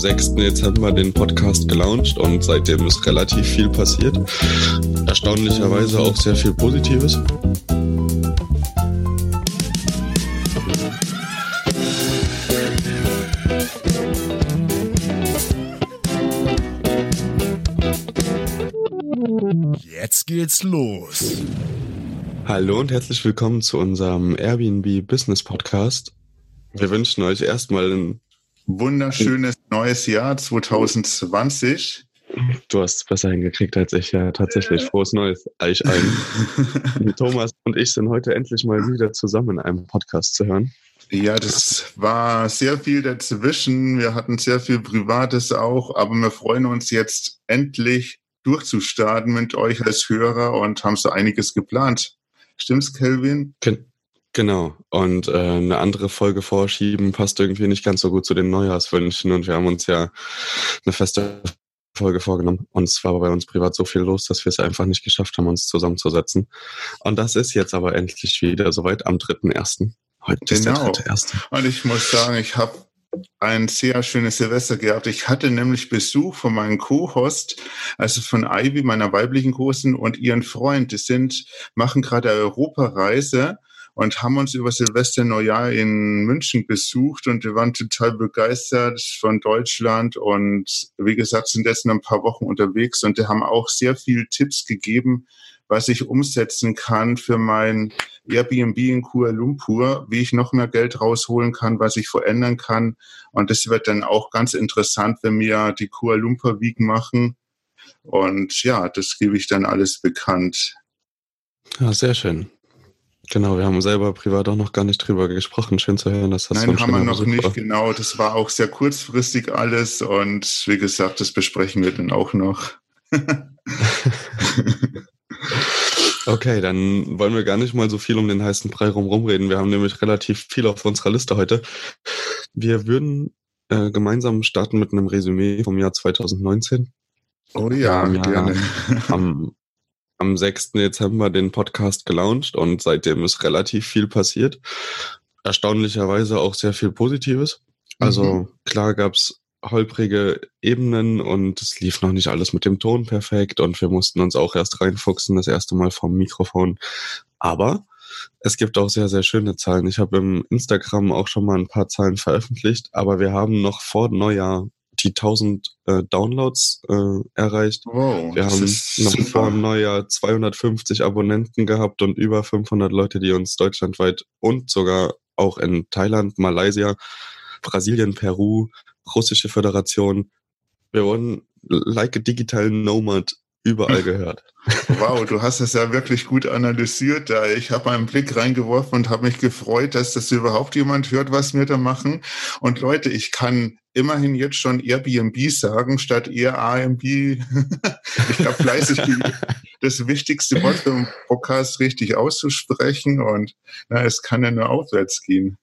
Am 6. Dezember den Podcast gelauncht und seitdem ist relativ viel passiert. Erstaunlicherweise auch sehr viel Positives. Jetzt geht's los. Hallo und herzlich willkommen zu unserem Airbnb Business Podcast. Wir wünschen euch erstmal ein wunderschönes neues Jahr 2020. Du hast es besser hingekriegt als ich, ja, tatsächlich. Frohes Neues, euch allen. Thomas und ich sind heute endlich mal wieder zusammen in einem Podcast zu hören. Ja, das war sehr viel dazwischen. Wir hatten sehr viel Privates auch, aber wir freuen uns jetzt endlich durchzustarten mit euch als Hörer und haben so einiges geplant. Stimmt's, Kelvin? Genau. Und äh, eine andere Folge vorschieben passt irgendwie nicht ganz so gut zu den Neujahrswünschen. Und wir haben uns ja eine feste Folge vorgenommen. Und es war bei uns privat so viel los, dass wir es einfach nicht geschafft haben, uns zusammenzusetzen. Und das ist jetzt aber endlich wieder soweit am 3.1. Heute genau. ist der genau. dritte erste. Und ich muss sagen, ich habe ein sehr schönes Silvester gehabt. Ich hatte nämlich Besuch von meinem Co-Host, also von Ivy, meiner weiblichen Kursen und ihren Freund. Die sind, machen gerade eine Europareise und haben uns über Silvester Neujahr in München besucht und wir waren total begeistert von Deutschland und wie gesagt sind jetzt ein paar Wochen unterwegs und die haben auch sehr viel Tipps gegeben, was ich umsetzen kann für mein Airbnb in Kuala Lumpur, wie ich noch mehr Geld rausholen kann, was ich verändern kann. Und das wird dann auch ganz interessant, wenn wir die Kuala Lumpur Week machen. Und ja, das gebe ich dann alles bekannt. Ja, sehr schön. Genau, wir haben selber privat auch noch gar nicht drüber gesprochen. Schön zu hören, dass das Nein, so haben wir noch Besuch nicht, war. genau. Das war auch sehr kurzfristig alles und wie gesagt, das besprechen wir dann auch noch. okay, dann wollen wir gar nicht mal so viel um den heißen Brei rum reden. Wir haben nämlich relativ viel auf unserer Liste heute. Wir würden äh, gemeinsam starten mit einem Resümee vom Jahr 2019. Oh ja, ja gerne. Am am 6. Dezember den Podcast gelauncht und seitdem ist relativ viel passiert. Erstaunlicherweise auch sehr viel Positives. Also mhm. klar gab's holprige Ebenen und es lief noch nicht alles mit dem Ton perfekt und wir mussten uns auch erst reinfuchsen, das erste Mal vom Mikrofon. Aber es gibt auch sehr, sehr schöne Zahlen. Ich habe im Instagram auch schon mal ein paar Zahlen veröffentlicht, aber wir haben noch vor Neujahr die 1000 äh, Downloads äh, erreicht. Wow, wir haben noch super. vor dem Neujahr 250 Abonnenten gehabt und über 500 Leute, die uns deutschlandweit und sogar auch in Thailand, Malaysia, Brasilien, Peru, russische Föderation. Wir wurden like a digital Nomad überall gehört. Wow, du hast es ja wirklich gut analysiert. Ich habe einen Blick reingeworfen und habe mich gefreut, dass das überhaupt jemand hört, was wir da machen. Und Leute, ich kann immerhin jetzt schon Airbnb sagen, statt Airbnb. ich habe fleißig das wichtigste Wort für den Podcast richtig auszusprechen und na, es kann ja nur aufwärts gehen.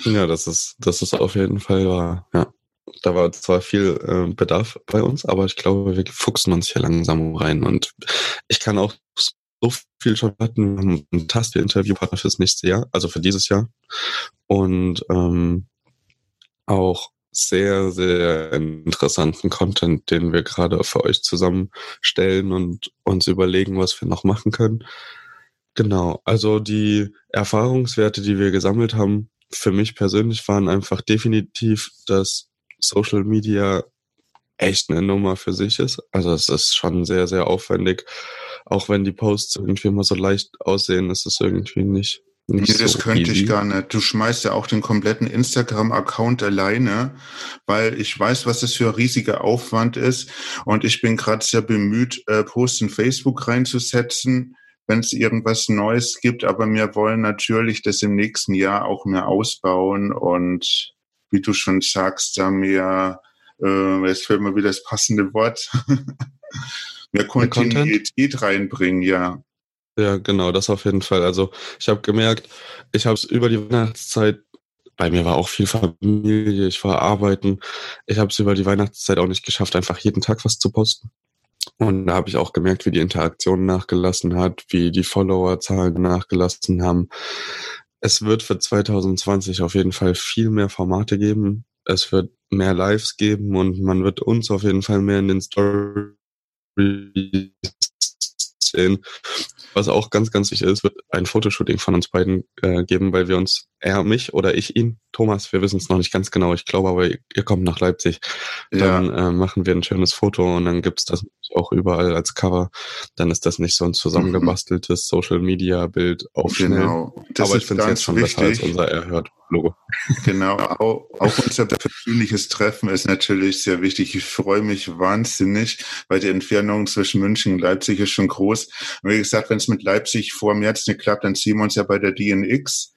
ja, das ist, das ist auf jeden Fall wahr, ja. Da war zwar viel äh, Bedarf bei uns, aber ich glaube, wir fuchsen uns hier langsam rein. Und ich kann auch so viel schon hatten. Wir haben ein Taste-Interviewpartner fürs nächste Jahr, also für dieses Jahr. Und ähm, auch sehr, sehr interessanten Content, den wir gerade für euch zusammenstellen und uns überlegen, was wir noch machen können. Genau, also die Erfahrungswerte, die wir gesammelt haben, für mich persönlich waren einfach definitiv, dass Social Media echt eine Nummer für sich ist. Also es ist schon sehr, sehr aufwendig, auch wenn die Posts irgendwie immer so leicht aussehen, ist es irgendwie nicht. Nicht nee, das so könnte easy. ich gar nicht. Du schmeißt ja auch den kompletten Instagram-Account alleine, weil ich weiß, was das für ein riesiger Aufwand ist. Und ich bin gerade sehr bemüht, äh, Posts in Facebook reinzusetzen, wenn es irgendwas Neues gibt. Aber wir wollen natürlich das im nächsten Jahr auch mehr ausbauen und wie du schon sagst, da mehr, äh, jetzt fällt mir wieder das passende Wort, mehr Kontinuität reinbringen, ja. Ja, genau, das auf jeden Fall. Also ich habe gemerkt, ich habe es über die Weihnachtszeit, bei mir war auch viel Familie, ich war arbeiten, ich habe es über die Weihnachtszeit auch nicht geschafft, einfach jeden Tag was zu posten. Und da habe ich auch gemerkt, wie die Interaktion nachgelassen hat, wie die Followerzahlen nachgelassen haben. Es wird für 2020 auf jeden Fall viel mehr Formate geben. Es wird mehr Lives geben und man wird uns auf jeden Fall mehr in den Stories sehen. Was auch ganz, ganz wichtig ist, wird ein Fotoshooting von uns beiden äh, geben, weil wir uns, er mich oder ich ihn, Thomas, wir wissen es noch nicht ganz genau, ich glaube aber, ihr kommt nach Leipzig, dann ja. äh, machen wir ein schönes Foto und dann gibt's das auch überall als Cover. Dann ist das nicht so ein zusammengebasteltes Social-Media-Bild auf genau. Das aber ich finde es jetzt schon wichtig. besser als unser Erhört-Logo. Genau, auch, auch unser persönliches Treffen ist natürlich sehr wichtig. Ich freue mich wahnsinnig, weil die Entfernung zwischen München und Leipzig ist schon groß. Und wie gesagt, wenn es mit Leipzig vor März nicht klappt, dann sehen wir uns ja bei der DNX.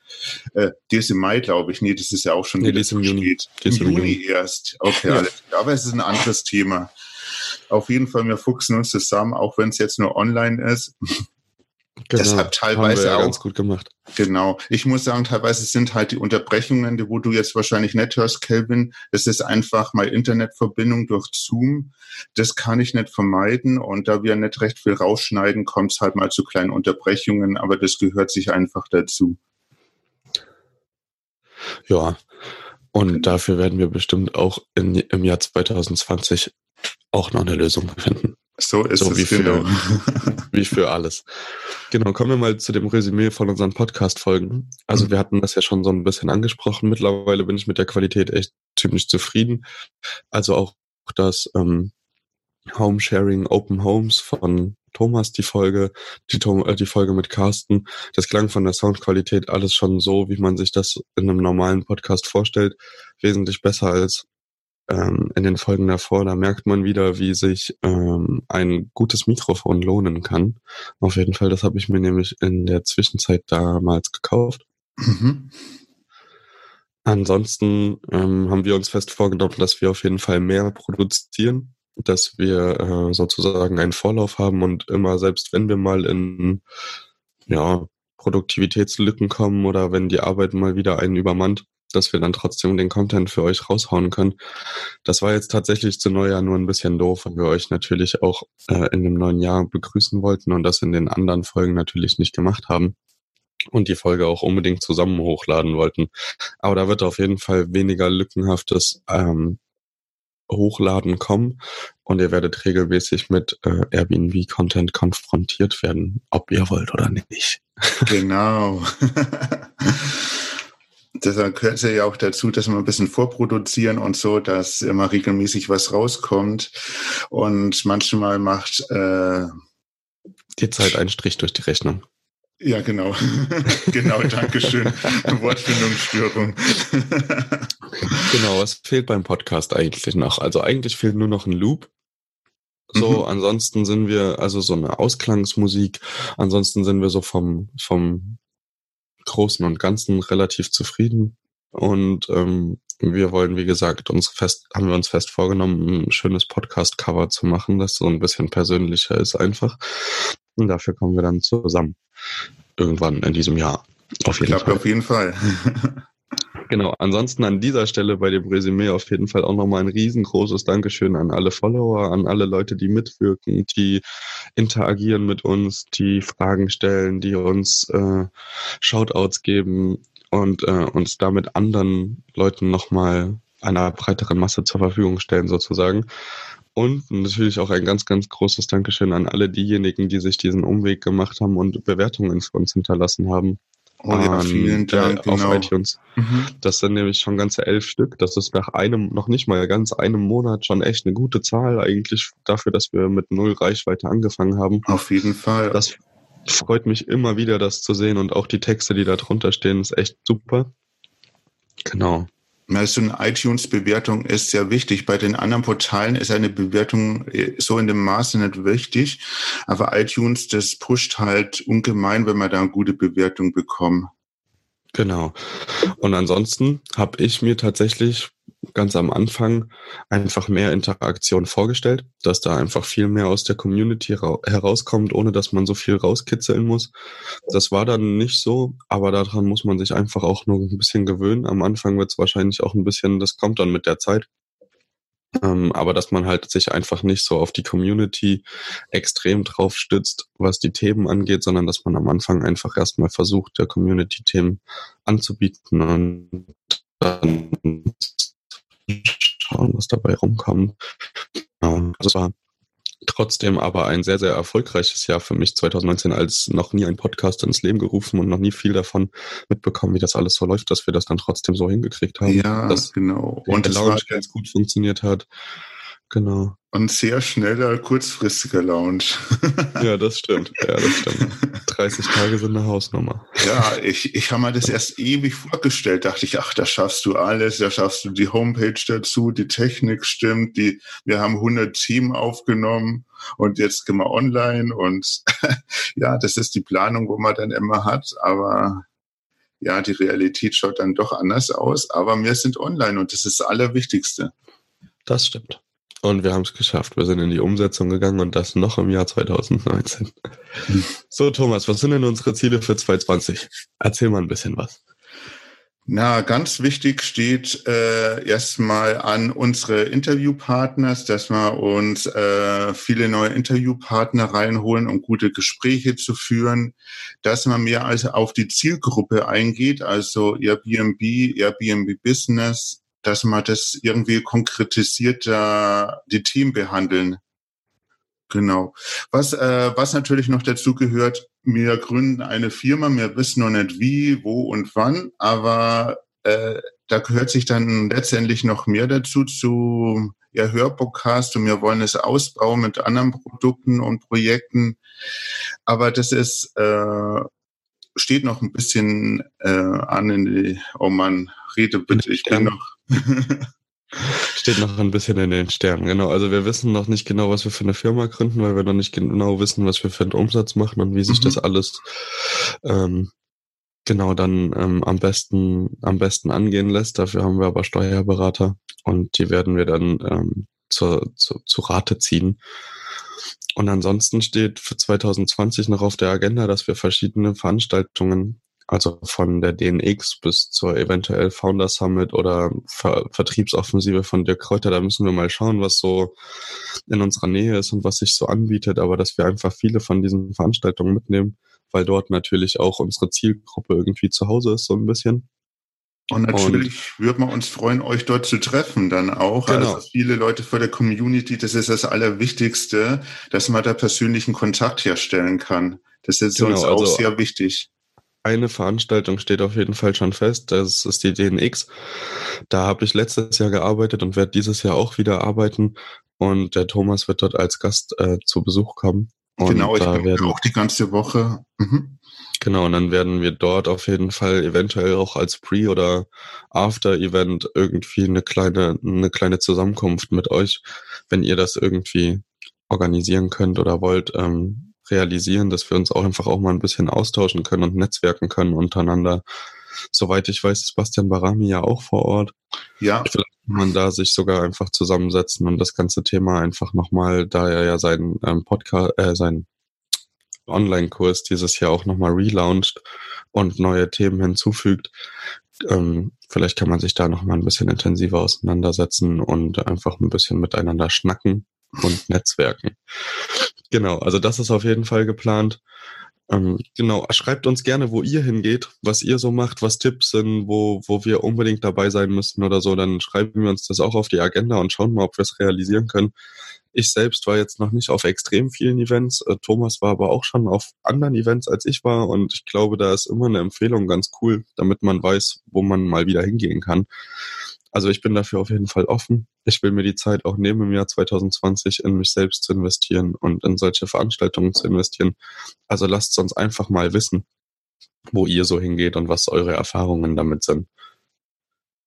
Äh, die ist im Mai, glaube ich. Nee, das ist ja auch schon nee, die ist im Juni. Die ist im Juni, Juni erst. Okay, ja. alles. Aber es ist ein anderes Thema. Auf jeden Fall, wir fuchsen uns zusammen, auch wenn es jetzt nur online ist. Genau, Deshalb teilweise ja auch ganz gut gemacht. Genau. Ich muss sagen, teilweise sind halt die Unterbrechungen, die wo du jetzt wahrscheinlich nicht hörst, Kelvin. Das ist einfach mal Internetverbindung durch Zoom. Das kann ich nicht vermeiden. Und da wir nicht recht viel rausschneiden, kommt es halt mal zu kleinen Unterbrechungen. Aber das gehört sich einfach dazu. Ja. Und genau. dafür werden wir bestimmt auch in, im Jahr 2020 auch noch eine Lösung finden. So ist so es wie für, genau. wie für alles. Genau, kommen wir mal zu dem Resümee von unseren Podcast-Folgen. Also mhm. wir hatten das ja schon so ein bisschen angesprochen. Mittlerweile bin ich mit der Qualität echt ziemlich zufrieden. Also auch das ähm, Home Sharing Open Homes von Thomas, die Folge, die, äh, die Folge mit Carsten. Das klang von der Soundqualität alles schon so, wie man sich das in einem normalen Podcast vorstellt. Wesentlich besser als ähm, in den Folgen davor, da merkt man wieder, wie sich ähm, ein gutes Mikrofon lohnen kann. Auf jeden Fall, das habe ich mir nämlich in der Zwischenzeit damals gekauft. Mhm. Ansonsten ähm, haben wir uns fest vorgenommen, dass wir auf jeden Fall mehr produzieren, dass wir äh, sozusagen einen Vorlauf haben und immer, selbst wenn wir mal in ja, Produktivitätslücken kommen oder wenn die Arbeit mal wieder einen übermannt, dass wir dann trotzdem den Content für euch raushauen können. Das war jetzt tatsächlich zu Neujahr nur ein bisschen doof, weil wir euch natürlich auch äh, in dem neuen Jahr begrüßen wollten und das in den anderen Folgen natürlich nicht gemacht haben und die Folge auch unbedingt zusammen hochladen wollten. Aber da wird auf jeden Fall weniger lückenhaftes ähm, Hochladen kommen und ihr werdet regelmäßig mit äh, Airbnb-Content konfrontiert werden, ob ihr wollt oder nicht. Genau. Deshalb gehört es ja auch dazu, dass wir ein bisschen vorproduzieren und so, dass immer regelmäßig was rauskommt. Und manchmal macht äh, die Zeit einen Strich durch die Rechnung. Ja, genau. genau, Dankeschön. Wortfindungsstörung. genau, was fehlt beim Podcast eigentlich noch? Also eigentlich fehlt nur noch ein Loop. So, mhm. ansonsten sind wir, also so eine Ausklangsmusik, ansonsten sind wir so vom, vom Großen und Ganzen relativ zufrieden. Und ähm, wir wollen, wie gesagt, uns fest, haben wir uns fest vorgenommen, ein schönes Podcast-Cover zu machen, das so ein bisschen persönlicher ist einfach. Und dafür kommen wir dann zusammen. Irgendwann in diesem Jahr. Auf jeden Klappt Fall. auf jeden Fall. Genau, ansonsten an dieser Stelle bei dem Resümee auf jeden Fall auch nochmal ein riesengroßes Dankeschön an alle Follower, an alle Leute, die mitwirken, die interagieren mit uns, die Fragen stellen, die uns äh, Shoutouts geben und äh, uns damit anderen Leuten nochmal einer breiteren Masse zur Verfügung stellen sozusagen. Und natürlich auch ein ganz, ganz großes Dankeschön an alle diejenigen, die sich diesen Umweg gemacht haben und Bewertungen für uns hinterlassen haben Oh ja, vielen Dank. Äh, auf genau. iTunes. Mhm. Das sind nämlich schon ganze elf Stück. Das ist nach einem, noch nicht mal ganz einem Monat schon echt eine gute Zahl eigentlich dafür, dass wir mit null Reichweite angefangen haben. Auf jeden Fall. Das freut mich immer wieder, das zu sehen und auch die Texte, die da drunter stehen, ist echt super. Genau. Also eine iTunes-Bewertung ist sehr wichtig. Bei den anderen Portalen ist eine Bewertung äh, so in dem Maße nicht wichtig. Aber iTunes, das pusht halt ungemein, wenn man da eine gute Bewertung bekommt. Genau. Und ansonsten habe ich mir tatsächlich ganz am Anfang einfach mehr Interaktion vorgestellt, dass da einfach viel mehr aus der Community herauskommt, ohne dass man so viel rauskitzeln muss. Das war dann nicht so, aber daran muss man sich einfach auch nur ein bisschen gewöhnen. Am Anfang wird es wahrscheinlich auch ein bisschen, das kommt dann mit der Zeit. Ähm, aber dass man halt sich einfach nicht so auf die Community extrem drauf stützt, was die Themen angeht, sondern dass man am Anfang einfach erstmal versucht, der Community Themen anzubieten und dann schauen, was dabei rumkommt. Also es war trotzdem aber ein sehr, sehr erfolgreiches Jahr für mich 2019, als noch nie ein Podcast ins Leben gerufen und noch nie viel davon mitbekommen, wie das alles so läuft, dass wir das dann trotzdem so hingekriegt haben. Ja, dass genau. Und der Lounge ganz gut funktioniert hat. Genau. Und sehr schneller, kurzfristiger Lounge. ja, das stimmt. Ja, das stimmt. 30 Tage sind eine Hausnummer. Ja, ich, ich habe mir das erst ewig vorgestellt. Dachte ich, ach, da schaffst du alles. Da schaffst du die Homepage dazu, die Technik stimmt, die, wir haben 100 Team aufgenommen und jetzt gehen wir online. Und ja, das ist die Planung, wo man dann immer hat. Aber ja, die Realität schaut dann doch anders aus. Aber wir sind online und das ist das Allerwichtigste. Das stimmt. Und wir haben es geschafft. Wir sind in die Umsetzung gegangen und das noch im Jahr 2019. So, Thomas, was sind denn unsere Ziele für 2020? Erzähl mal ein bisschen was. Na, ganz wichtig steht äh, erstmal an unsere Interviewpartners, dass wir uns äh, viele neue Interviewpartner reinholen, um gute Gespräche zu führen, dass man mehr als auf die Zielgruppe eingeht, also Airbnb, Airbnb Business, dass man das irgendwie konkretisiert da die Team behandeln. Genau. Was, äh, was natürlich noch dazu gehört, wir gründen eine Firma, wir wissen noch nicht wie, wo und wann, aber äh, da gehört sich dann letztendlich noch mehr dazu zu ja, Hörpodcast und wir wollen es ausbauen mit anderen Produkten und Projekten. Aber das ist äh, steht noch ein bisschen äh, an in die, oh Mann, rede bitte, ich bin noch. Steht noch ein bisschen in den Sternen, genau. Also wir wissen noch nicht genau, was wir für eine Firma gründen, weil wir noch nicht genau wissen, was wir für einen Umsatz machen und wie sich mhm. das alles ähm, genau dann ähm, am besten am besten angehen lässt. Dafür haben wir aber Steuerberater und die werden wir dann ähm, zur, zur, zur Rate ziehen. Und ansonsten steht für 2020 noch auf der Agenda, dass wir verschiedene Veranstaltungen, also von der DNX bis zur eventuell Founder Summit oder Ver Vertriebsoffensive von Dirk Kräuter, da müssen wir mal schauen, was so in unserer Nähe ist und was sich so anbietet, aber dass wir einfach viele von diesen Veranstaltungen mitnehmen, weil dort natürlich auch unsere Zielgruppe irgendwie zu Hause ist, so ein bisschen. Und natürlich würden wir uns freuen, euch dort zu treffen dann auch. Genau. Also viele Leute vor der Community, das ist das Allerwichtigste, dass man da persönlichen Kontakt herstellen kann. Das ist genau, uns auch also sehr wichtig. Eine Veranstaltung steht auf jeden Fall schon fest, das ist die DNX. Da habe ich letztes Jahr gearbeitet und werde dieses Jahr auch wieder arbeiten. Und der Thomas wird dort als Gast äh, zu Besuch kommen. Und genau, ich bin auch die ganze Woche. Mhm. Genau, und dann werden wir dort auf jeden Fall eventuell auch als Pre- oder After-Event irgendwie eine kleine, eine kleine Zusammenkunft mit euch, wenn ihr das irgendwie organisieren könnt oder wollt, ähm, realisieren, dass wir uns auch einfach auch mal ein bisschen austauschen können und netzwerken können untereinander. Soweit ich weiß, ist Bastian Barami ja auch vor Ort. Ja. Vielleicht kann man da sich sogar einfach zusammensetzen und das ganze Thema einfach nochmal, da er ja seinen ähm, Podcast, äh, sein Online-Kurs dieses Jahr auch nochmal relauncht und neue Themen hinzufügt. Ähm, vielleicht kann man sich da nochmal ein bisschen intensiver auseinandersetzen und einfach ein bisschen miteinander schnacken und netzwerken. Genau, also das ist auf jeden Fall geplant. Ähm, genau, schreibt uns gerne, wo ihr hingeht, was ihr so macht, was Tipps sind, wo, wo wir unbedingt dabei sein müssen oder so. Dann schreiben wir uns das auch auf die Agenda und schauen mal, ob wir es realisieren können. Ich selbst war jetzt noch nicht auf extrem vielen Events. Äh, Thomas war aber auch schon auf anderen Events, als ich war. Und ich glaube, da ist immer eine Empfehlung ganz cool, damit man weiß, wo man mal wieder hingehen kann. Also ich bin dafür auf jeden Fall offen. Ich will mir die Zeit auch nehmen im Jahr 2020 in mich selbst zu investieren und in solche Veranstaltungen zu investieren. Also lasst uns einfach mal wissen, wo ihr so hingeht und was eure Erfahrungen damit sind.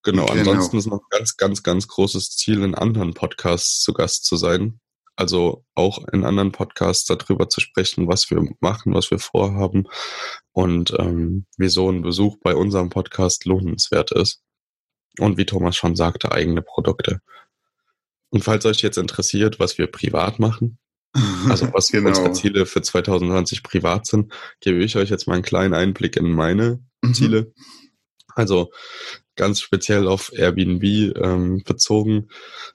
Genau, genau. ansonsten ist noch ein ganz, ganz, ganz großes Ziel, in anderen Podcasts zu Gast zu sein. Also auch in anderen Podcasts darüber zu sprechen, was wir machen, was wir vorhaben und ähm, wieso ein Besuch bei unserem Podcast lohnenswert ist. Und wie Thomas schon sagte, eigene Produkte. Und falls euch jetzt interessiert, was wir privat machen, also was genau. unsere Ziele für 2020 privat sind, gebe ich euch jetzt mal einen kleinen Einblick in meine mhm. Ziele. Also ganz speziell auf Airbnb ähm, bezogen,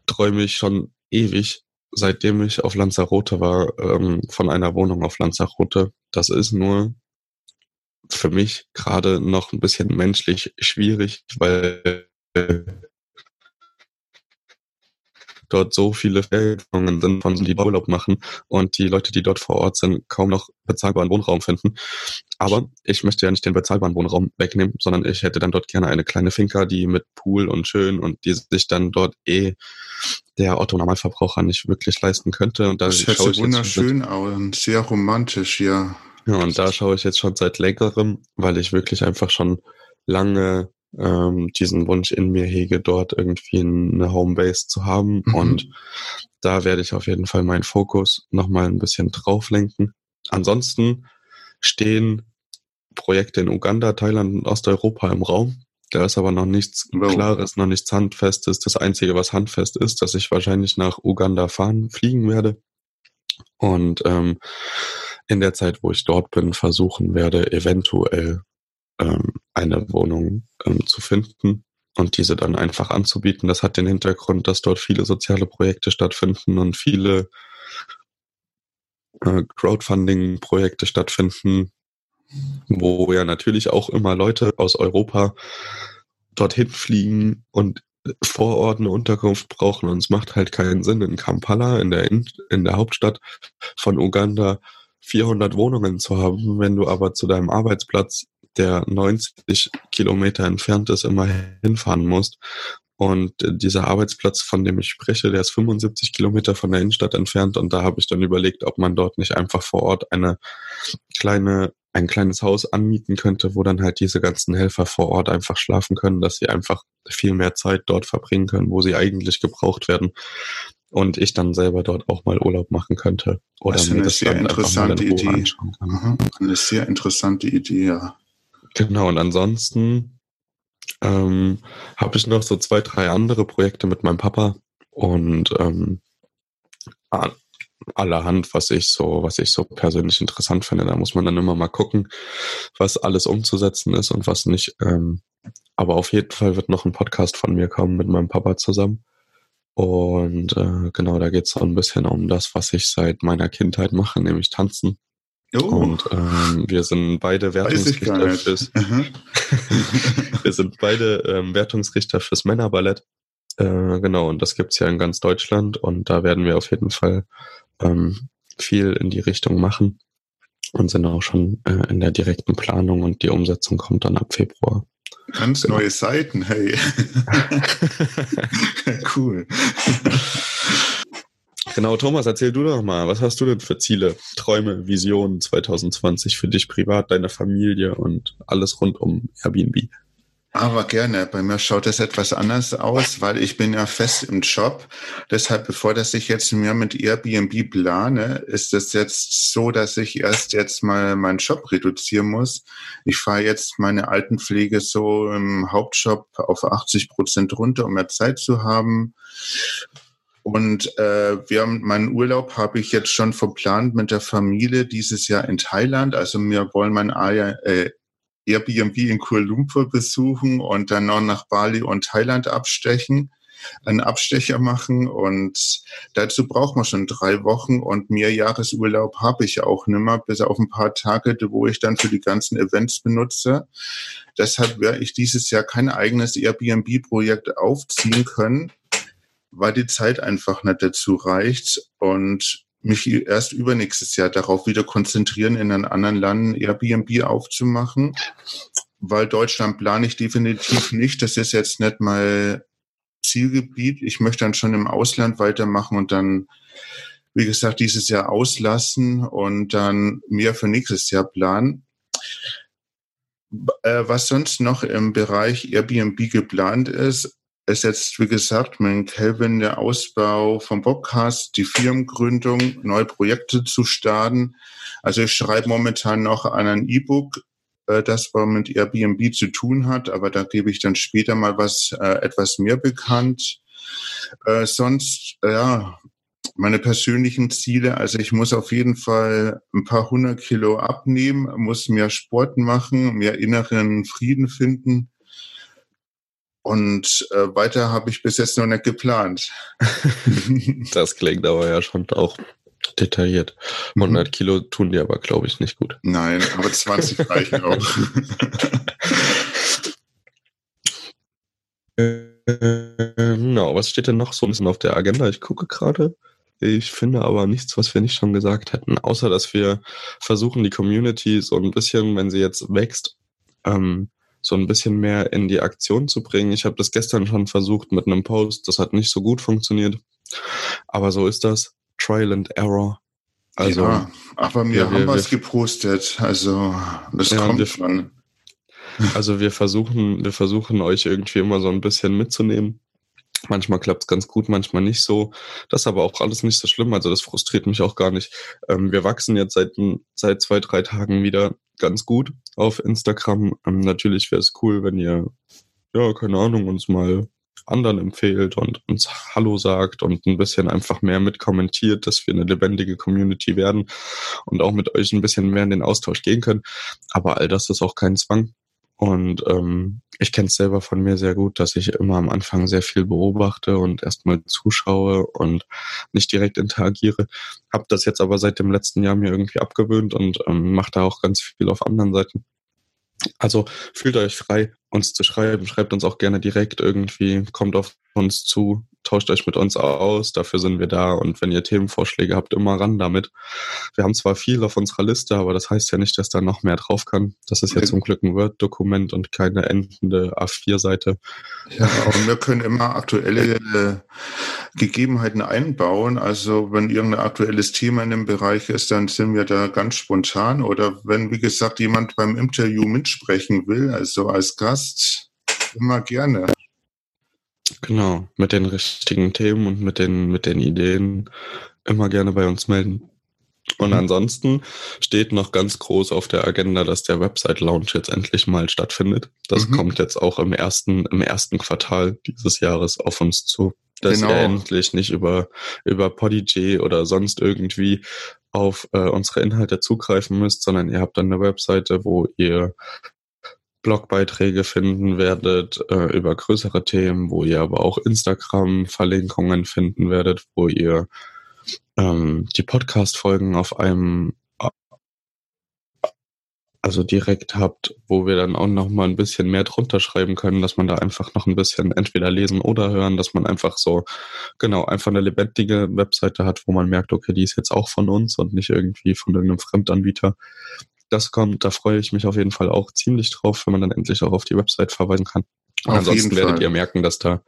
träume ich schon ewig, seitdem ich auf Lanzarote war, ähm, von einer Wohnung auf Lanzarote. Das ist nur für mich gerade noch ein bisschen menschlich schwierig, weil dort so viele Ferienwohnungen sind, von die Urlaub machen und die Leute, die dort vor Ort sind, kaum noch bezahlbaren Wohnraum finden. Aber ich möchte ja nicht den bezahlbaren Wohnraum wegnehmen, sondern ich hätte dann dort gerne eine kleine Finca, die mit Pool und schön und die sich dann dort eh der Otto-Normalverbraucher nicht wirklich leisten könnte. Und da das hört sich wunderschön aus und sehr romantisch, ja. Ja, und da schaue ich jetzt schon seit längerem, weil ich wirklich einfach schon lange ähm, diesen Wunsch in mir hege, dort irgendwie eine Homebase zu haben. Mhm. Und da werde ich auf jeden Fall meinen Fokus nochmal ein bisschen drauf lenken. Ansonsten stehen Projekte in Uganda, Thailand und Osteuropa im Raum. Da ist aber noch nichts wow. Klares, noch nichts Handfestes. Das Einzige, was handfest ist, dass ich wahrscheinlich nach Uganda fahren, fliegen werde. Und ähm, in der Zeit, wo ich dort bin, versuchen werde, eventuell ähm, eine Wohnung ähm, zu finden und diese dann einfach anzubieten. Das hat den Hintergrund, dass dort viele soziale Projekte stattfinden und viele äh, Crowdfunding-Projekte stattfinden, wo ja natürlich auch immer Leute aus Europa dorthin fliegen und vor Ort eine Unterkunft brauchen. Und es macht halt keinen Sinn, in Kampala, in der, in der Hauptstadt von Uganda, 400 Wohnungen zu haben, wenn du aber zu deinem Arbeitsplatz der 90 Kilometer entfernt ist, immer hinfahren musst. Und dieser Arbeitsplatz, von dem ich spreche, der ist 75 Kilometer von der Innenstadt entfernt. Und da habe ich dann überlegt, ob man dort nicht einfach vor Ort eine kleine, ein kleines Haus anmieten könnte, wo dann halt diese ganzen Helfer vor Ort einfach schlafen können, dass sie einfach viel mehr Zeit dort verbringen können, wo sie eigentlich gebraucht werden. Und ich dann selber dort auch mal Urlaub machen könnte. Oder das ist eine sehr interessante Idee. Eine sehr interessante Idee, ja. Genau, und ansonsten ähm, habe ich noch so zwei, drei andere Projekte mit meinem Papa und ähm, allerhand, was ich so, was ich so persönlich interessant finde. Da muss man dann immer mal gucken, was alles umzusetzen ist und was nicht. Ähm, aber auf jeden Fall wird noch ein Podcast von mir kommen mit meinem Papa zusammen. Und äh, genau, da geht es so ein bisschen um das, was ich seit meiner Kindheit mache, nämlich tanzen. Oh. Und ähm, wir sind beide Wertungsrichter fürs wir sind beide ähm, Wertungsrichter fürs Männerballett. Äh, genau, und das gibt's ja in ganz Deutschland und da werden wir auf jeden Fall ähm, viel in die Richtung machen und sind auch schon äh, in der direkten Planung und die Umsetzung kommt dann ab Februar. Ganz genau. neue Seiten, hey. cool. Genau, Thomas, erzähl du doch mal, was hast du denn für Ziele, Träume, Visionen 2020 für dich privat, deine Familie und alles rund um Airbnb? Aber gerne. Bei mir schaut es etwas anders aus, weil ich bin ja fest im Job. Deshalb, bevor dass ich jetzt mehr mit Airbnb plane, ist es jetzt so, dass ich erst jetzt mal meinen Job reduzieren muss. Ich fahre jetzt meine Altenpflege so im Hauptjob auf 80 Prozent runter, um mehr Zeit zu haben. Und äh, wir haben meinen Urlaub habe ich jetzt schon verplant mit der Familie dieses Jahr in Thailand. Also wir wollen mein äh, Airbnb in Kuala Lumpur besuchen und dann noch nach Bali und Thailand abstechen. einen Abstecher machen und dazu braucht man schon drei Wochen und mehr Jahresurlaub habe ich auch nimmer, bis auf ein paar Tage, wo ich dann für die ganzen Events benutze. Deshalb werde ich dieses Jahr kein eigenes Airbnb-Projekt aufziehen können, weil die Zeit einfach nicht dazu reicht und mich erst übernächstes Jahr darauf wieder konzentrieren, in einem anderen Land Airbnb aufzumachen, weil Deutschland plane ich definitiv nicht. Das ist jetzt nicht mal Zielgebiet. Ich möchte dann schon im Ausland weitermachen und dann, wie gesagt, dieses Jahr auslassen und dann mehr für nächstes Jahr planen. Äh, was sonst noch im Bereich Airbnb geplant ist, ist jetzt, wie gesagt, mit Kelvin der Ausbau vom Podcast, die Firmengründung, neue Projekte zu starten. Also ich schreibe momentan noch an ein E-Book, äh, das mit Airbnb zu tun hat, aber da gebe ich dann später mal was äh, etwas mehr bekannt. Äh, sonst, ja, meine persönlichen Ziele, also ich muss auf jeden Fall ein paar hundert Kilo abnehmen, muss mehr Sport machen, mehr inneren Frieden finden und äh, weiter habe ich bis jetzt noch nicht geplant. das klingt aber ja schon auch detailliert. 100 mhm. Kilo tun dir aber, glaube ich, nicht gut. Nein, aber 20 reichen auch. Genau, was steht denn noch so ein bisschen auf der Agenda? Ich gucke gerade. Ich finde aber nichts, was wir nicht schon gesagt hätten, außer dass wir versuchen, die Community so ein bisschen, wenn sie jetzt wächst, ähm, so ein bisschen mehr in die Aktion zu bringen. Ich habe das gestern schon versucht mit einem Post, das hat nicht so gut funktioniert. Aber so ist das. Trial and Error. Also, ja, aber wir, wir haben was gepostet. Also das ja, kommt wir, schon. Also wir versuchen, wir versuchen euch irgendwie immer so ein bisschen mitzunehmen. Manchmal klappt es ganz gut, manchmal nicht so. Das ist aber auch alles nicht so schlimm. Also das frustriert mich auch gar nicht. Ähm, wir wachsen jetzt seit, seit zwei, drei Tagen wieder ganz gut auf Instagram. Ähm, natürlich wäre es cool, wenn ihr, ja, keine Ahnung, uns mal anderen empfehlt und uns Hallo sagt und ein bisschen einfach mehr mitkommentiert, dass wir eine lebendige Community werden und auch mit euch ein bisschen mehr in den Austausch gehen können. Aber all das ist auch kein Zwang. Und ähm, ich kenne es selber von mir sehr gut, dass ich immer am Anfang sehr viel beobachte und erstmal zuschaue und nicht direkt interagiere. Hab das jetzt aber seit dem letzten Jahr mir irgendwie abgewöhnt und ähm, mache da auch ganz viel auf anderen Seiten. Also fühlt euch frei, uns zu schreiben. Schreibt uns auch gerne direkt irgendwie, kommt auf uns zu, tauscht euch mit uns aus, dafür sind wir da. Und wenn ihr Themenvorschläge habt, immer ran damit. Wir haben zwar viel auf unserer Liste, aber das heißt ja nicht, dass da noch mehr drauf kann. Das ist ja zum Glück ein Word-Dokument und keine endende A4-Seite. Ja, und wir können immer aktuelle äh, Gegebenheiten einbauen. Also wenn irgendein aktuelles Thema in dem Bereich ist, dann sind wir da ganz spontan. Oder wenn, wie gesagt, jemand beim Interview mitsprechen will, also als Gast, immer gerne. Genau, mit den richtigen Themen und mit den, mit den Ideen immer gerne bei uns melden. Und mhm. ansonsten steht noch ganz groß auf der Agenda, dass der Website-Launch jetzt endlich mal stattfindet. Das mhm. kommt jetzt auch im ersten, im ersten Quartal dieses Jahres auf uns zu. Dass genau. ihr endlich nicht über, über Podigy oder sonst irgendwie auf äh, unsere Inhalte zugreifen müsst, sondern ihr habt dann eine Webseite, wo ihr Blogbeiträge finden werdet äh, über größere Themen, wo ihr aber auch Instagram-Verlinkungen finden werdet, wo ihr ähm, die Podcast-Folgen auf einem also direkt habt, wo wir dann auch noch mal ein bisschen mehr drunter schreiben können, dass man da einfach noch ein bisschen entweder lesen oder hören, dass man einfach so, genau, einfach eine lebendige Webseite hat, wo man merkt, okay, die ist jetzt auch von uns und nicht irgendwie von irgendeinem Fremdanbieter das kommt, da freue ich mich auf jeden Fall auch ziemlich drauf, wenn man dann endlich auch auf die Website verweisen kann. Und ansonsten werdet ihr merken, dass da,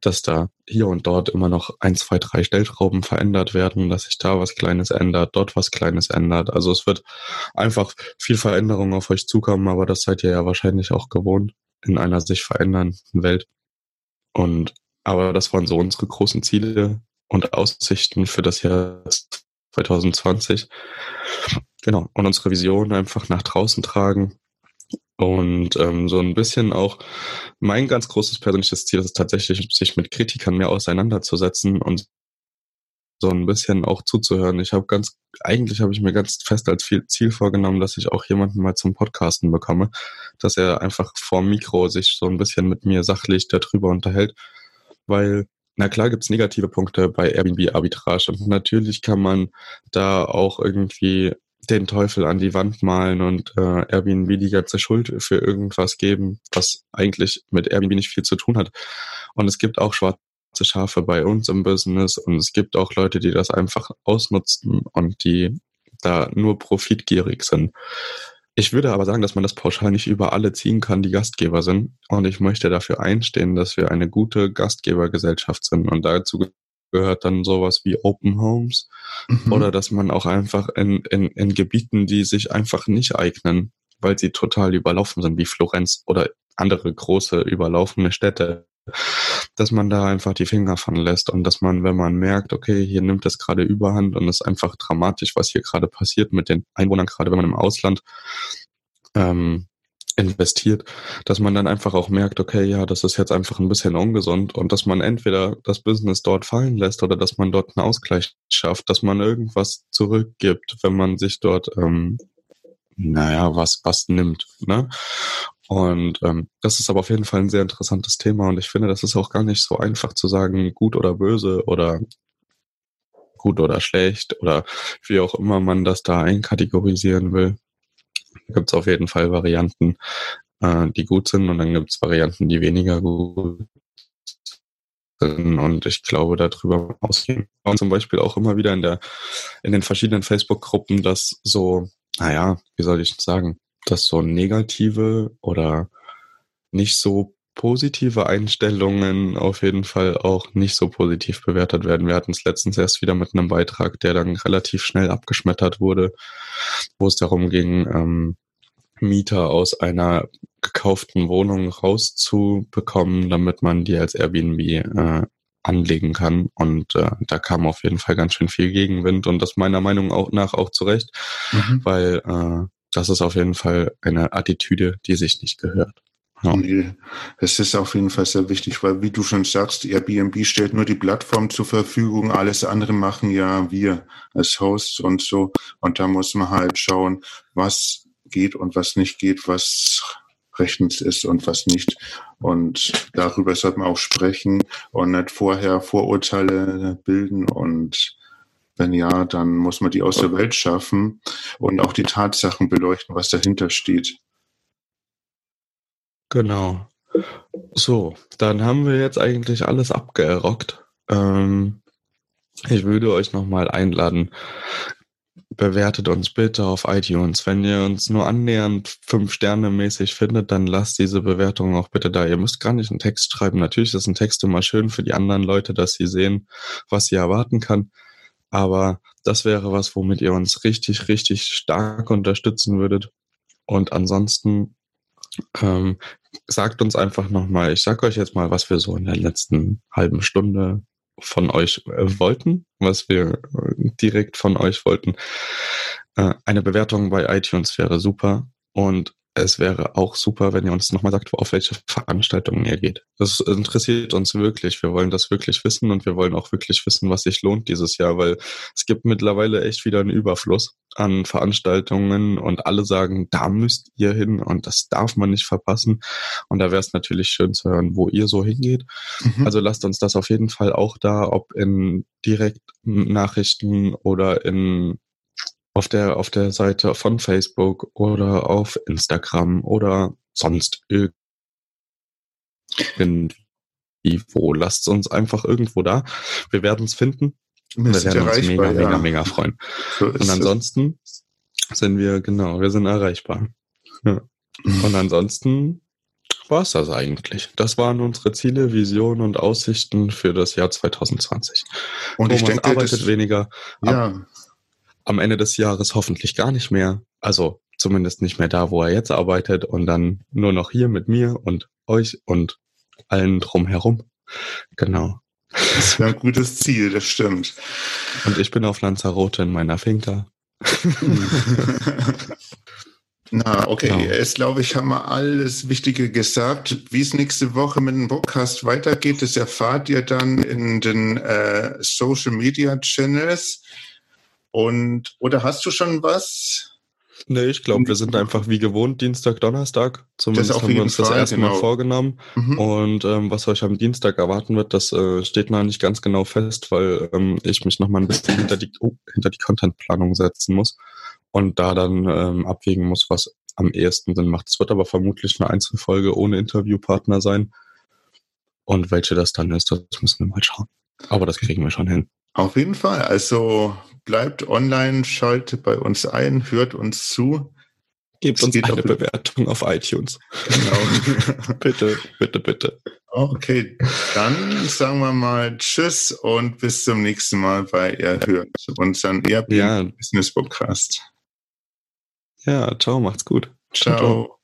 dass da hier und dort immer noch ein, zwei, drei Stellschrauben verändert werden, dass sich da was Kleines ändert, dort was Kleines ändert. Also es wird einfach viel Veränderung auf euch zukommen, aber das seid ihr ja wahrscheinlich auch gewohnt in einer sich verändernden Welt. Und aber das waren so unsere großen Ziele und Aussichten für das Jahr 2020. Genau, und unsere Vision einfach nach draußen tragen. Und ähm, so ein bisschen auch mein ganz großes persönliches Ziel ist tatsächlich, sich mit Kritikern mehr auseinanderzusetzen und so ein bisschen auch zuzuhören. Ich habe ganz, eigentlich habe ich mir ganz fest als Ziel vorgenommen, dass ich auch jemanden mal zum Podcasten bekomme, dass er einfach vor Mikro sich so ein bisschen mit mir sachlich darüber unterhält weil na klar gibt's negative Punkte bei Airbnb-Arbitrage und natürlich kann man da auch irgendwie den Teufel an die Wand malen und äh, Airbnb die ganze Schuld für irgendwas geben, was eigentlich mit Airbnb nicht viel zu tun hat. Und es gibt auch schwarze Schafe bei uns im Business und es gibt auch Leute, die das einfach ausnutzen und die da nur profitgierig sind. Ich würde aber sagen, dass man das pauschal nicht über alle ziehen kann, die Gastgeber sind. Und ich möchte dafür einstehen, dass wir eine gute Gastgebergesellschaft sind. Und dazu gehört dann sowas wie Open Homes mhm. oder dass man auch einfach in, in, in Gebieten, die sich einfach nicht eignen, weil sie total überlaufen sind, wie Florenz oder andere große überlaufene Städte, dass man da einfach die Finger von lässt und dass man, wenn man merkt, okay, hier nimmt das gerade Überhand und es ist einfach dramatisch, was hier gerade passiert mit den Einwohnern, gerade wenn man im Ausland ähm, investiert, dass man dann einfach auch merkt, okay, ja, das ist jetzt einfach ein bisschen ungesund und dass man entweder das Business dort fallen lässt oder dass man dort einen Ausgleich schafft, dass man irgendwas zurückgibt, wenn man sich dort, ähm, naja, was, was nimmt. Ne? Und ähm, das ist aber auf jeden Fall ein sehr interessantes Thema und ich finde, das ist auch gar nicht so einfach zu sagen, gut oder böse oder gut oder schlecht oder wie auch immer man das da einkategorisieren will gibt es auf jeden Fall Varianten, äh, die gut sind und dann gibt es Varianten, die weniger gut sind und ich glaube, darüber ausgehen. Und zum Beispiel auch immer wieder in der, in den verschiedenen Facebook-Gruppen, dass so, naja, wie soll ich sagen, dass so negative oder nicht so positive Einstellungen auf jeden Fall auch nicht so positiv bewertet werden. Wir hatten es letztens erst wieder mit einem Beitrag, der dann relativ schnell abgeschmettert wurde, wo es darum ging, ähm, Mieter aus einer gekauften Wohnung rauszubekommen, damit man die als Airbnb äh, anlegen kann. Und äh, da kam auf jeden Fall ganz schön viel Gegenwind und das meiner Meinung auch nach auch zurecht, mhm. weil äh, das ist auf jeden Fall eine Attitüde, die sich nicht gehört. Ja. Nee, es ist auf jeden Fall sehr wichtig, weil wie du schon sagst, Airbnb stellt nur die Plattform zur Verfügung, alles andere machen ja wir als Hosts und so. Und da muss man halt schauen, was geht und was nicht geht, was rechtens ist und was nicht. Und darüber sollte man auch sprechen und nicht vorher Vorurteile bilden und wenn ja, dann muss man die aus der Welt schaffen und auch die Tatsachen beleuchten, was dahinter steht. Genau. So, dann haben wir jetzt eigentlich alles abgerockt. Ähm, ich würde euch nochmal einladen, bewertet uns bitte auf iTunes. Wenn ihr uns nur annähernd fünf Sterne mäßig findet, dann lasst diese Bewertung auch bitte da. Ihr müsst gar nicht einen Text schreiben. Natürlich ist ein Text immer schön für die anderen Leute, dass sie sehen, was sie erwarten kann. Aber das wäre was, womit ihr uns richtig, richtig stark unterstützen würdet. Und ansonsten ähm, sagt uns einfach nochmal, ich sag euch jetzt mal, was wir so in der letzten halben Stunde von euch äh, wollten, was wir äh, direkt von euch wollten. Äh, eine Bewertung bei iTunes wäre super und es wäre auch super, wenn ihr uns nochmal sagt, auf welche Veranstaltungen ihr geht. Das interessiert uns wirklich. Wir wollen das wirklich wissen und wir wollen auch wirklich wissen, was sich lohnt dieses Jahr, weil es gibt mittlerweile echt wieder einen Überfluss an Veranstaltungen und alle sagen, da müsst ihr hin und das darf man nicht verpassen. Und da wäre es natürlich schön zu hören, wo ihr so hingeht. Mhm. Also lasst uns das auf jeden Fall auch da, ob in Direktnachrichten oder in auf der, auf der Seite von Facebook oder auf Instagram oder sonst irgendwo. Lasst uns einfach irgendwo da. Wir werden es finden. Wir, wir werden uns mega, ja. mega, mega freuen. So Und ansonsten sind wir, genau, wir sind erreichbar. Ja. Und ansonsten war es das eigentlich. Das waren unsere Ziele, Visionen und Aussichten für das Jahr 2020. Und Thomas ich denke, arbeitet weniger. Ja am Ende des Jahres hoffentlich gar nicht mehr. Also zumindest nicht mehr da, wo er jetzt arbeitet und dann nur noch hier mit mir und euch und allen drumherum. Genau. Das wäre ein gutes Ziel, das stimmt. Und ich bin auf Lanzarote in meiner Finca. Na, okay. Genau. Jetzt glaube ich, haben wir alles Wichtige gesagt. Wie es nächste Woche mit dem Podcast weitergeht, das erfahrt ihr dann in den äh, Social Media Channels. Und oder hast du schon was? Nee, ich glaube, wir sind einfach wie gewohnt Dienstag, Donnerstag. Zumindest haben wir uns Fall, das erste genau. Mal vorgenommen. Mhm. Und ähm, was euch am Dienstag erwarten wird, das äh, steht noch nicht ganz genau fest, weil ähm, ich mich noch mal ein bisschen hinter die, oh, hinter die Contentplanung setzen muss und da dann ähm, abwägen muss, was am ehesten Sinn macht. Es wird aber vermutlich eine Einzelfolge ohne Interviewpartner sein. Und welche das dann ist, das müssen wir mal schauen. Aber das kriegen wir schon hin. Auf jeden Fall. Also bleibt online, schaltet bei uns ein, hört uns zu. Gebt uns eine Bewertung auf iTunes. Genau. bitte, bitte, bitte. Okay, dann sagen wir mal Tschüss und bis zum nächsten Mal bei Ihr hört unseren Airbnb ja. Business Podcast. Ja, ciao, macht's gut. ciao. ciao.